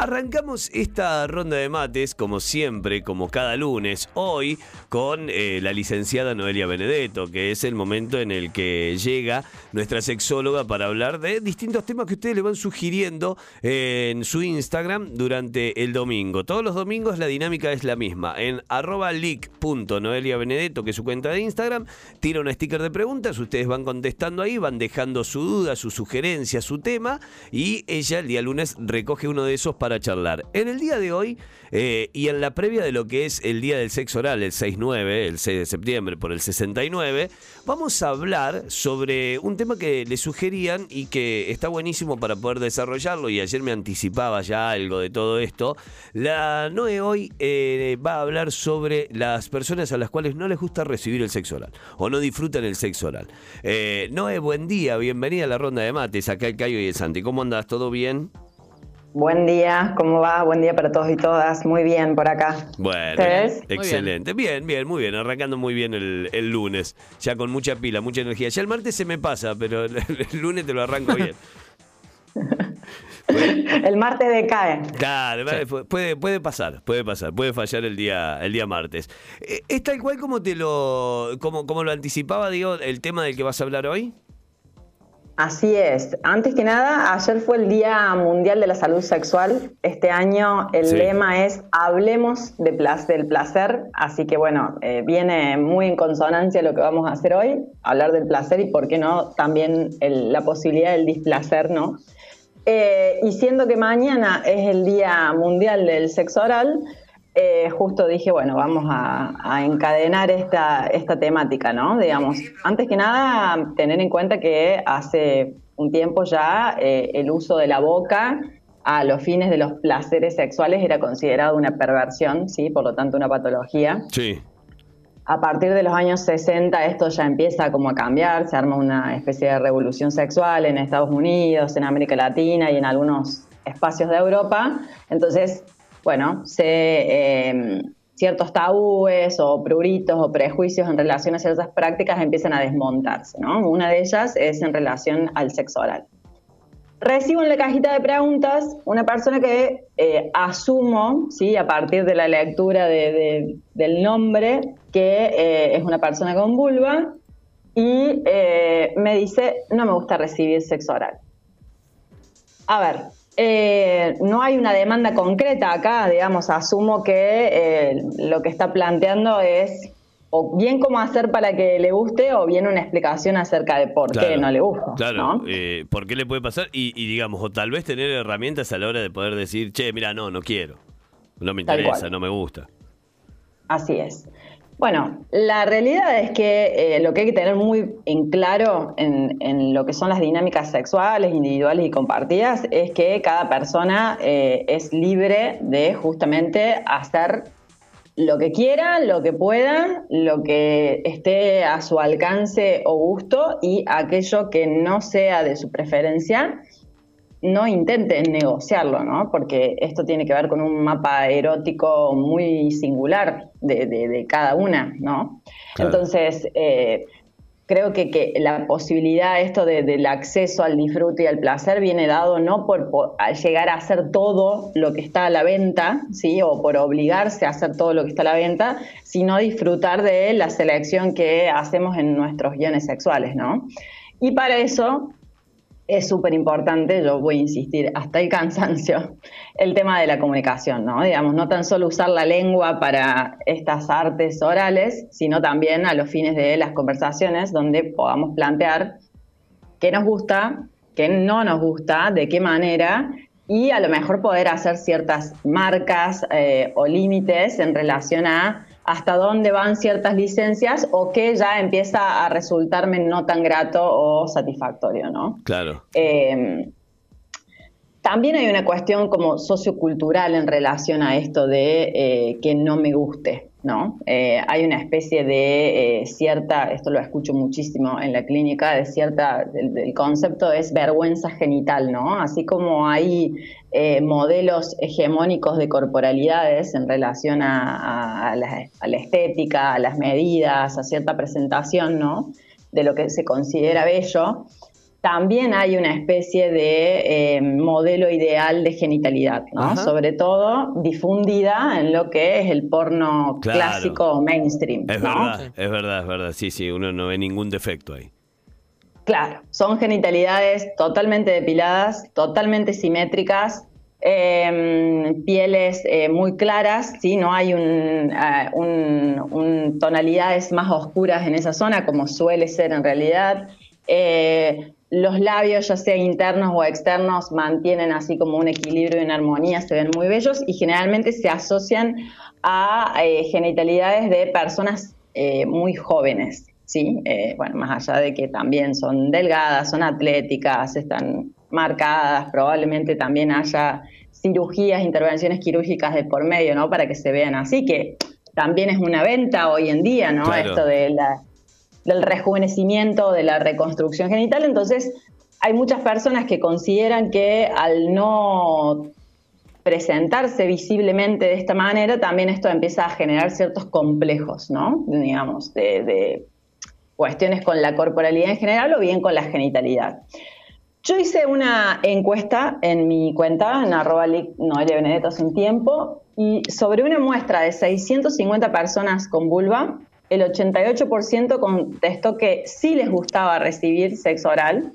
Arrancamos esta ronda de mates, como siempre, como cada lunes, hoy con eh, la licenciada Noelia Benedetto, que es el momento en el que llega nuestra sexóloga para hablar de distintos temas que ustedes le van sugiriendo en su Instagram durante el domingo. Todos los domingos la dinámica es la misma. En arroba leak.noeliabenedetto, que es su cuenta de Instagram, tira un sticker de preguntas, ustedes van contestando ahí, van dejando su duda, su sugerencia, su tema, y ella el día lunes recoge uno de esos para para charlar. En el día de hoy eh, y en la previa de lo que es el Día del Sexo Oral, el 6-9, el 6 de septiembre por el 69, vamos a hablar sobre un tema que le sugerían y que está buenísimo para poder desarrollarlo y ayer me anticipaba ya algo de todo esto. La Noe hoy eh, va a hablar sobre las personas a las cuales no les gusta recibir el sexo oral o no disfrutan el sexo oral. Eh, Noe, buen día, bienvenida a la ronda de mates, acá el Cayo y el Santi. ¿Cómo andas? ¿Todo bien? Buen día, ¿cómo va? Buen día para todos y todas. Muy bien por acá. Bueno, excelente. Bien. bien. muy bien. Arrancando muy bien el, lunes. Ya con mucha pila, mucha energía. Ya el martes se me pasa, pero el, lunes te lo arranco bien. el martes decae. Claro, puede, puede pasar, puede pasar, puede fallar el día, el día martes. Eh, ¿Es tal cual como te lo, como, como lo anticipaba, digo, el tema del que vas a hablar hoy? Así es. Antes que nada, ayer fue el Día Mundial de la Salud Sexual. Este año el lema es Hablemos de del placer. Así que bueno, eh, viene muy en consonancia lo que vamos a hacer hoy, hablar del placer y, por qué no, también la posibilidad del displacer, ¿no? Eh, y siendo que mañana es el Día Mundial del Sexo Oral, eh, justo dije, bueno, vamos a, encadenar esta, esta temática, ¿no? Digamos, antes que nada, tener en cuenta que hace un tiempo ya eh, el uso de la boca a los fines de los placeres sexuales era considerado una perversión, ¿sí? Por lo tanto, una patología. Sí. A partir de los años 60 esto ya empieza como a cambiar, se arma una especie de revolución sexual en Estados Unidos, en América Latina y en algunos espacios de Europa. Entonces bueno, se, em, ciertos tabúes o pruritos o prejuicios en relación a ciertas prácticas empiezan a desmontarse, ¿no? Una de ellas es en relación al sexo oral. Recibo en la cajita de preguntas una persona que eh, asumo, ¿sí? a partir de la lectura del nombre, que eh, es una persona con vulva y eh, me dice, no me gusta recibir sexo oral. A ver, eh, no hay una demanda concreta acá, digamos, asumo que eh, lo que está planteando es o bien cómo hacer para que le guste o bien una explicación acerca de por qué no le gusta. Claro, eh, por qué le puede pasar y, digamos, o tal vez tener herramientas a la hora de poder decir, che, mira, no, no quiero, no me interesa, no me gusta. Así es. Bueno, la realidad es que eh, lo que hay que tener muy en claro en, lo que son las dinámicas sexuales, individuales y compartidas es que cada persona eh, es libre de justamente hacer lo que quiera, lo que pueda, lo que esté a su alcance o gusto y aquello que no sea de su preferencia no intenten negociarlo, ¿no? Porque esto tiene que ver con un mapa erótico muy singular de, cada una, ¿no? Entonces, eh, creo que, la posibilidad esto del acceso al disfrute y al placer viene dado no por, llegar a hacer todo lo que está a la venta, ¿sí? O por obligarse a hacer todo lo que está a la venta, sino disfrutar de la selección que hacemos en nuestros guiones sexuales, ¿no? Y para eso es súper importante, yo voy a insistir hasta el cansancio, el tema de la comunicación, ¿no? Digamos, no tan solo usar la lengua para estas artes orales, sino también a los fines de las conversaciones donde podamos plantear qué nos gusta, qué no nos gusta, de qué manera, y a lo mejor poder hacer ciertas marcas eh, o límites en relación a hasta dónde van ciertas licencias o que ya empieza a resultarme no tan grato o satisfactorio, ¿no? Claro. Em, también hay una cuestión como sociocultural en relación a esto de eh, que no me guste, ¿no? Eh, hay una especie de eh, cierta, esto lo escucho muchísimo en la clínica, de cierta, el, concepto es vergüenza genital, ¿no? Así como hay eh, modelos hegemónicos de corporalidades en relación a, la, a, la, estética, a las medidas, a cierta presentación, ¿no? De lo que se considera bello también hay una especie de eh, modelo ideal de genitalidad, ¿no? Sobre todo difundida en lo que es el porno clásico mainstream. Es verdad, es verdad, es verdad. Sí, sí, uno no ve ningún defecto ahí. Claro, son genitalidades totalmente depiladas, totalmente simétricas, em, pieles eh, muy claras, ¿sí? no hay un, un, tonalidades más oscuras en esa zona como suele ser en realidad. Los labios, ya sea internos o externos, mantienen así como un equilibrio y una armonía, se ven muy bellos y generalmente se asocian a eh, genitalidades de personas eh, muy jóvenes, ¿sí? Eh, bueno, más allá de que también son delgadas, son atléticas, están marcadas, probablemente también haya cirugías, intervenciones quirúrgicas de por medio, ¿no? Para que se vean así, que también es una venta hoy en día, ¿no? Esto de la del rejuvenecimiento, de la reconstrucción genital. Entonces, hay muchas personas que consideran que al no presentarse visiblemente de esta manera, también esto empieza a generar ciertos complejos, ¿no? Digamos, de, cuestiones con la corporalidad en general o bien con la genitalidad. Yo hice una encuesta en mi cuenta, en arroba Noelia Benedetto hace un tiempo, y sobre una muestra de 650 personas con vulva, el 88% contestó que sí les gustaba recibir sexo oral.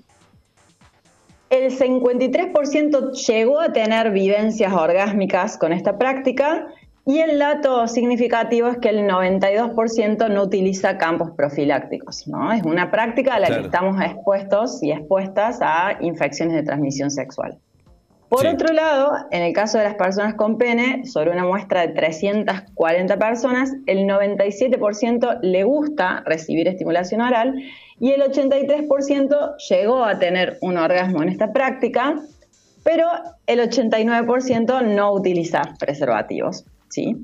El 53% llegó a tener vivencias orgásmicas con esta práctica y el dato significativo es que el 92% no utiliza campos profilácticos. ¿no? Es una práctica a la que estamos expuestos y expuestas a infecciones de transmisión sexual. Por otro lado, en el caso de las personas con pene, sobre una muestra de 340 personas, el 97% le gusta recibir estimulación oral y el 83% llegó a tener un orgasmo en esta práctica, pero el 89% no utiliza preservativos. ¿sí?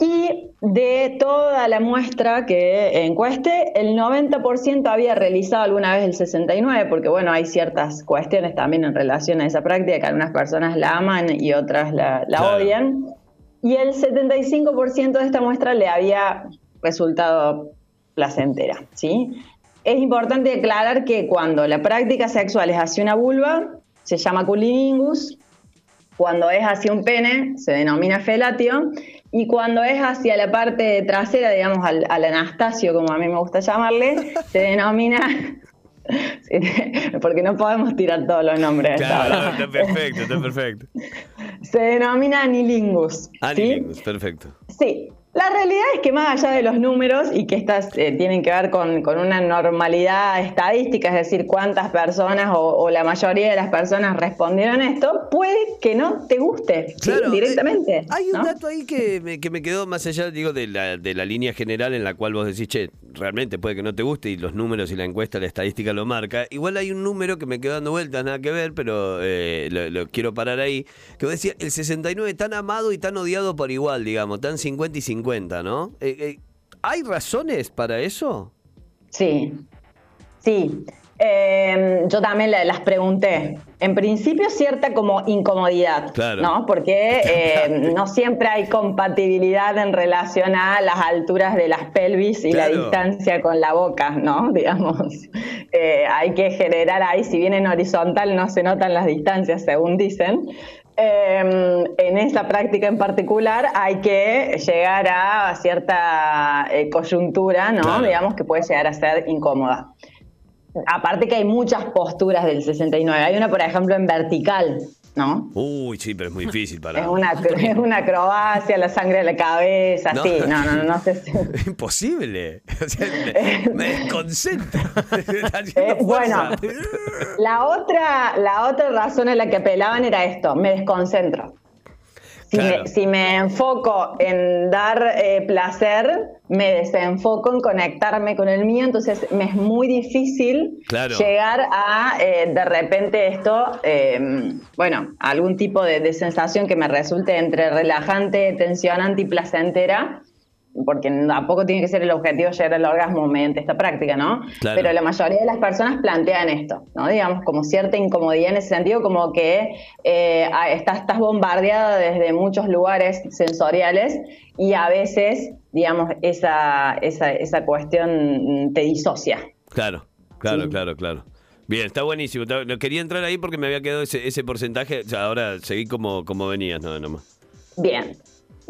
Y de toda la muestra que encueste, el 90% había realizado alguna vez el 69, porque bueno, hay ciertas cuestiones también en relación a esa práctica, que algunas personas la aman y otras la, odian. Y el 75% de esta muestra le había resultado placentera, ¿sí? Es importante aclarar que cuando la práctica sexual es hacia una vulva, se llama culiningus, cuando es hacia un pene, se denomina felatio, y cuando es hacia la parte trasera, digamos, al, Anastasio, como a mí me gusta llamarle, se denomina porque no podemos tirar todos los nombres. Claro, está perfecto, está perfecto. Se denomina anilingus. Anilingus, perfecto. Sí, la realidad es que más allá de los números y que estas eh, tienen que ver con, una normalidad estadística, es decir, cuántas personas o, la mayoría de las personas respondieron esto, puede que no te guste directamente. Eh, hay un dato ahí que me, que me, quedó más allá digo, de, la, de la línea general en la cual vos decís, che, realmente puede que no te guste y los números y la encuesta, la estadística lo marca. Igual hay un número que me quedó dando vueltas, nada que ver, pero eh, lo, quiero parar ahí, que vos decías, el 69 tan amado y tan odiado por igual, digamos, tan 50 y 50 cuenta, ¿no? Eh, eh, ¿Hay razones para eso? Sí, sí. Em, yo también las pregunté. En principio cierta como incomodidad, ¿no? Porque em, no siempre hay compatibilidad en relación a las alturas de las pelvis y la distancia con la boca, ¿no? Digamos, eh, hay que generar ahí, si bien en horizontal no se notan las distancias, según dicen, Em, en esta práctica en particular hay que llegar a cierta eh, coyuntura, ¿no? Digamos que puede llegar a ser incómoda. Aparte que hay muchas posturas del 69. Hay una, por ejemplo, en vertical, ¿no? Uy, sí, pero es muy difícil para. Es una, es una acrobacia, la sangre de la cabeza, sí, no, no, no, sé si... Imposible. me, desconcentro. Eh, bueno, la otra, la otra razón a la que apelaban era esto, me desconcentro. Si, me, enfoco en dar eh, placer, me desenfoco en conectarme con el mío, entonces me es muy difícil llegar a eh, de repente esto, em, bueno, algún tipo de, sensación que me resulte entre relajante, tensionante y placentera porque tampoco tiene que ser el objetivo llegar al orgasmo mediante esta práctica, ¿no? Pero la mayoría de las personas plantean esto, ¿no? Digamos, como cierta incomodidad en ese sentido, como que eh, estás, estás bombardeada desde muchos lugares sensoriales y a veces, digamos, esa, esa, esa cuestión te disocia. Claro, claro, claro, claro. Bien, está buenísimo. Quería entrar ahí porque me había quedado ese, ese porcentaje. ahora seguí como, como venías, no, nomás. Bien.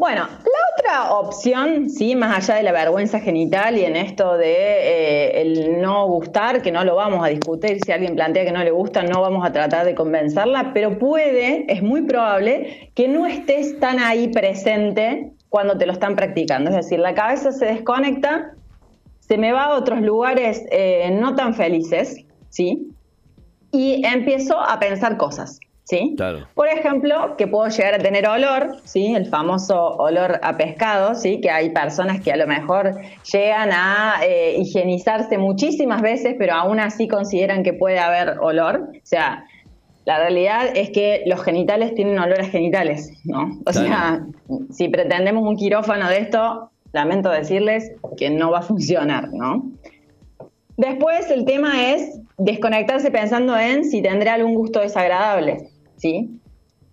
Bueno, la otra opción, sí, más allá de la vergüenza genital y en esto de eh, el no gustar, que no lo vamos a discutir, si alguien plantea que no le gusta, no vamos a tratar de convencerla, pero puede, es muy probable que no estés tan ahí presente cuando te lo están practicando. Es decir, la cabeza se desconecta, se me va a otros lugares eh, no tan felices, ¿sí? Y empiezo a pensar cosas. ¿Sí? Por ejemplo, que puedo llegar a tener olor, ¿sí? El famoso olor a pescado, ¿sí? Que hay personas que a lo mejor llegan a eh, higienizarse muchísimas veces, pero aún así consideran que puede haber olor. O sea, la realidad es que los genitales tienen olor a genitales, ¿no? O sea, si pretendemos un quirófano de esto, lamento decirles que no va a funcionar, ¿no? Después el tema es desconectarse pensando en si tendré algún gusto desagradable, ¿sí?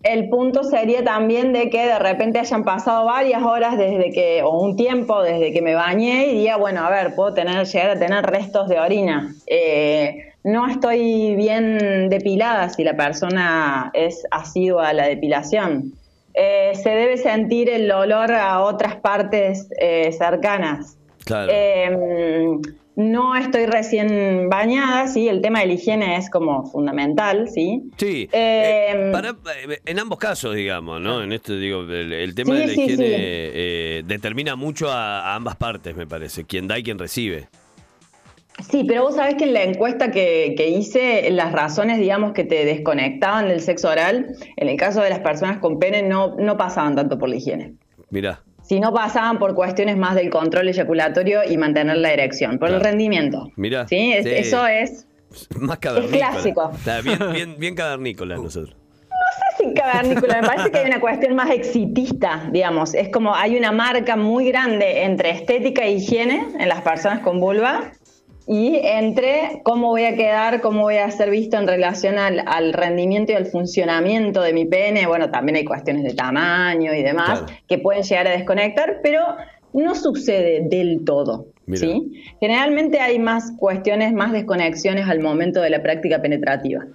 El punto sería también de que de repente hayan pasado varias horas desde que, o un tiempo desde que me bañé y diga, bueno, a ver, puedo tener, llegar a tener restos de orina. Eh, no estoy bien depilada si la persona es asidua a la depilación. Eh, se debe sentir el olor a otras partes eh, cercanas. Claro no estoy recién bañada, ¿sí? El tema de la higiene es como fundamental, ¿sí? Sí. Eh, eh, en ambos casos, digamos, ¿no? En esto digo, el, tema de la higiene eh, determina mucho a, ambas partes, me parece. Quien da y quien recibe. Sí, pero vos sabés que en la encuesta que, que, hice, las razones, digamos, que te desconectaban del sexo oral, en el caso de las personas con pene, no, no pasaban tanto por la higiene. Mirá si no pasaban por cuestiones más del control eyaculatorio y mantener la erección, por el rendimiento. Mira. ¿Sí? Eso es. Más cavernícola. clásico. bien, bien, bien cavernícola nosotros. No sé si cavernícola, me parece que hay una cuestión más exitista, digamos. Es como hay una marca muy grande entre estética e higiene en las personas con vulva y entre cómo voy a quedar, cómo voy a ser visto en relación al, rendimiento y al funcionamiento de mi pene. Bueno, también hay cuestiones de tamaño y demás que pueden llegar a desconectar, pero no sucede del todo. ¿sí? Generalmente hay más cuestiones, más desconexiones al momento de la práctica penetrativa.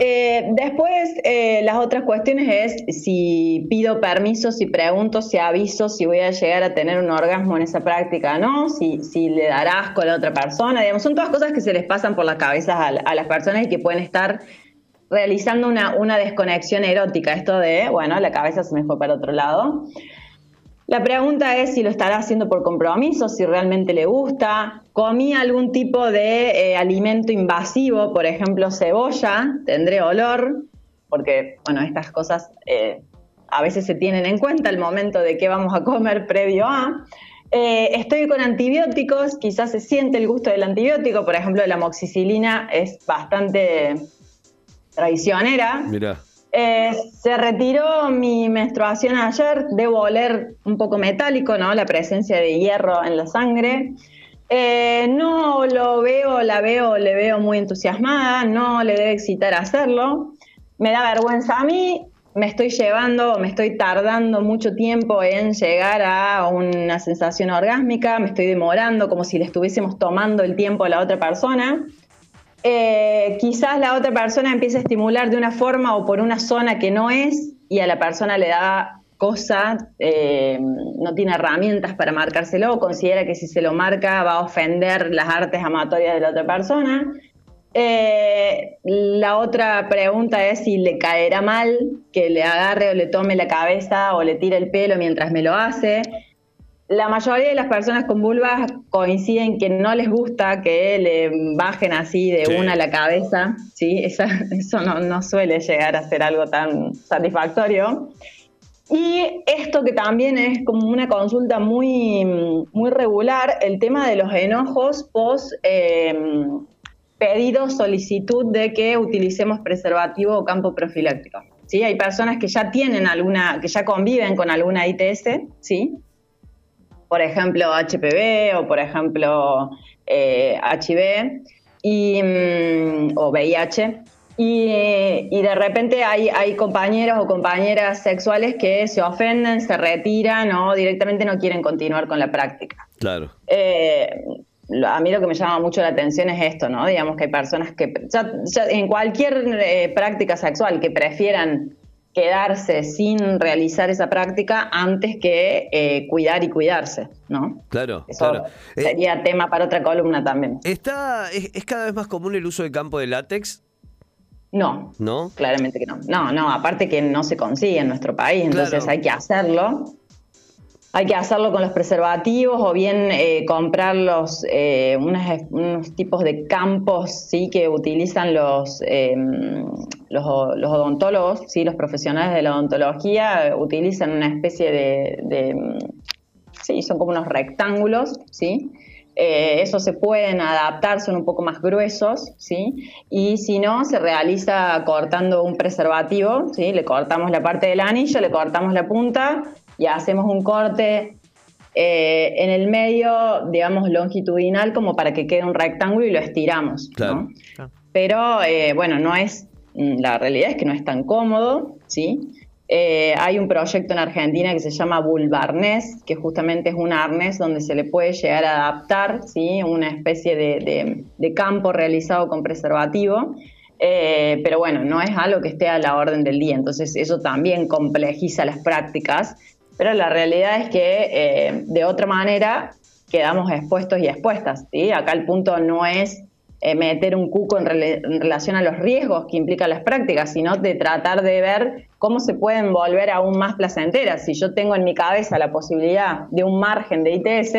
Eh, después, eh, las otras cuestiones es si pido permiso, si pregunto, si aviso, si voy a llegar a tener un orgasmo en esa práctica, ¿no? Si, le dará asco a la otra persona, digamos, son todas cosas que se les pasan por las cabezas a, las personas y que pueden estar realizando una, una desconexión erótica, esto de, bueno, la cabeza se me fue para otro lado. La pregunta es si lo estará haciendo por compromiso, si realmente le gusta. ¿Comí algún tipo de eh, alimento invasivo, por ejemplo cebolla? ¿Tendré olor? Porque, bueno, estas cosas eh, a veces se tienen en cuenta al momento de qué vamos a comer previo a. Eh, estoy con antibióticos, quizás se siente el gusto del antibiótico, por ejemplo, la amoxicilina es bastante traicionera. Mira. Eh, se retiró mi menstruación ayer, debo oler un poco metálico, ¿no? La presencia de hierro en la sangre. Eh, no lo veo, la veo, le veo muy entusiasmada, no le debe excitar hacerlo. Me da vergüenza a mí, me estoy llevando, me estoy tardando mucho tiempo en llegar a una sensación orgásmica, me estoy demorando como si le estuviésemos tomando el tiempo a la otra persona. Eh, quizás la otra persona empieza a estimular de una forma o por una zona que no es y a la persona le da cosa, eh, no tiene herramientas para marcárselo, considera que si se lo marca va a ofender las artes amatorias de la otra persona. Eh, la otra pregunta es si le caerá mal que le agarre o le tome la cabeza o le tire el pelo mientras me lo hace la mayoría de las personas con vulvas coinciden que no les gusta que le bajen así de una a la cabeza, ¿sí? eso no, suele llegar a ser algo tan satisfactorio. Y esto que también es como una consulta muy, muy regular, el tema de los enojos post em, solicitud de que utilicemos preservativo o campo profiláctico. ¿sí? Hay personas que ya tienen alguna, que ya conviven con alguna ITS, ¿sí? Por ejemplo, HPV o por ejemplo HIV eh, y, mm, o VIH y, de repente hay, hay, compañeros o compañeras sexuales que se ofenden, se retiran o directamente no quieren continuar con la práctica. Claro. Eh, a mí lo que me llama mucho la atención es esto, ¿no? Digamos que hay personas que en cualquier eh, práctica sexual que prefieran quedarse sin realizar esa práctica antes que eh, cuidar y cuidarse, ¿no? Claro, Eso claro. Sería tema para otra columna también. Está, es, es, cada vez más común el uso de campo de látex no. ¿No? Claramente que no. No, no, aparte que no se consigue en nuestro país, entonces hay que hacerlo. Hay que hacerlo con los preservativos o bien eh, comprar los, eh, unos, tipos de campos ¿sí? que utilizan los, em, los, odontólogos, ¿sí? los profesionales de la odontología, utilizan una especie de, de sí, son como unos rectángulos, ¿sí? Eh, eso se pueden adaptar, son un poco más gruesos, ¿sí? Y si no, se realiza cortando un preservativo, ¿sí? Le cortamos la parte del anillo, le cortamos la punta y hacemos un corte eh, en el medio, digamos, longitudinal, como para que quede un rectángulo y lo estiramos, ¿no? Pero, eh, bueno, no es, la realidad es que no es tan cómodo, ¿sí? Eh, hay un proyecto en Argentina que se llama Bulbarnés, que justamente es un arnés donde se le puede llegar a adaptar ¿sí? una especie de, campo realizado con preservativo. Eh, pero bueno, no es algo que esté a la orden del día, entonces eso también complejiza las prácticas, pero la realidad es que eh, de otra manera quedamos expuestos y expuestas. ¿sí? Acá el punto no es meter un cuco en, relación a los riesgos que implican las prácticas, sino de tratar de ver cómo se pueden volver aún más placenteras. Si yo tengo en mi cabeza la posibilidad de un margen de ITS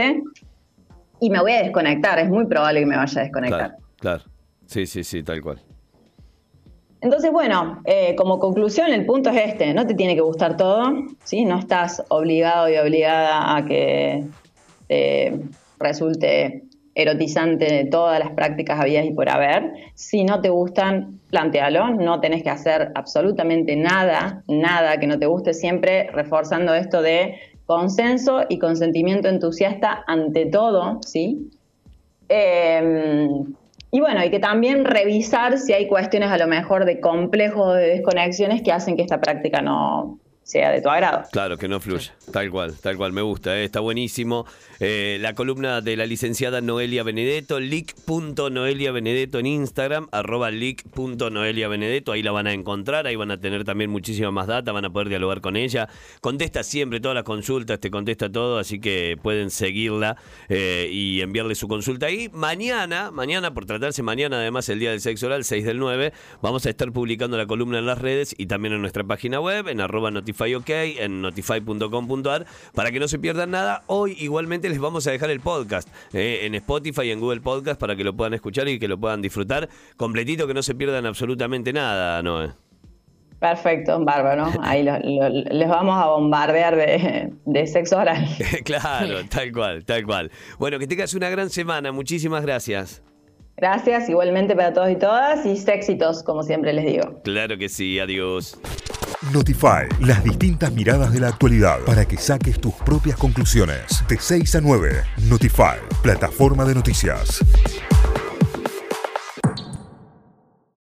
y me voy a desconectar, es muy probable que me vaya a desconectar. Claro, sí, sí, sí, tal cual. Entonces, bueno, eh, como conclusión, el punto es este, no te tiene que gustar todo, ¿sí? No estás obligado y obligada a que resulte erotizante de todas las prácticas habidas y por haber. Si no te gustan, plantealo, no tenés que hacer absolutamente nada, nada que no te guste, siempre reforzando esto de consenso y consentimiento entusiasta ante todo, ¿sí? Em, y bueno, hay que también revisar si hay cuestiones a lo mejor de complejos de desconexiones que hacen que esta práctica no, sea de tu agrado. Claro, que no fluya. Tal cual, tal cual, me gusta, eh, está buenísimo. Eh, la columna de la licenciada Noelia Benedetto, leak.noelia Benedetto en Instagram, arroba leak.noelia Benedetto, ahí la van a encontrar, ahí van a tener también muchísima más data, van a poder dialogar con ella. Contesta siempre todas las consultas, te contesta todo, así que pueden seguirla eh, y enviarle su consulta ahí. Mañana, mañana, por tratarse mañana, además el Día del Sexo Oral, 6 del 9, vamos a estar publicando la columna en las redes y también en nuestra página web, en arroba Notify OK, en notify.com.ar, para que no se pierdan nada. Hoy igualmente les vamos a dejar el podcast eh, en Spotify y en Google Podcast para que lo puedan escuchar y que lo puedan disfrutar completito, que no se pierdan absolutamente nada, Noé. Perfecto, bárbaro. Ahí les vamos a bombardear de, de sexo oral. claro, tal cual, tal cual. Bueno, que tengas una gran semana. Muchísimas gracias. Gracias, igualmente para todos y todas y éxitos, como siempre les digo. Claro que sí, adiós. Notify, las distintas miradas de la actualidad para que saques tus propias conclusiones. De 6 a 9, Notify, plataforma de noticias.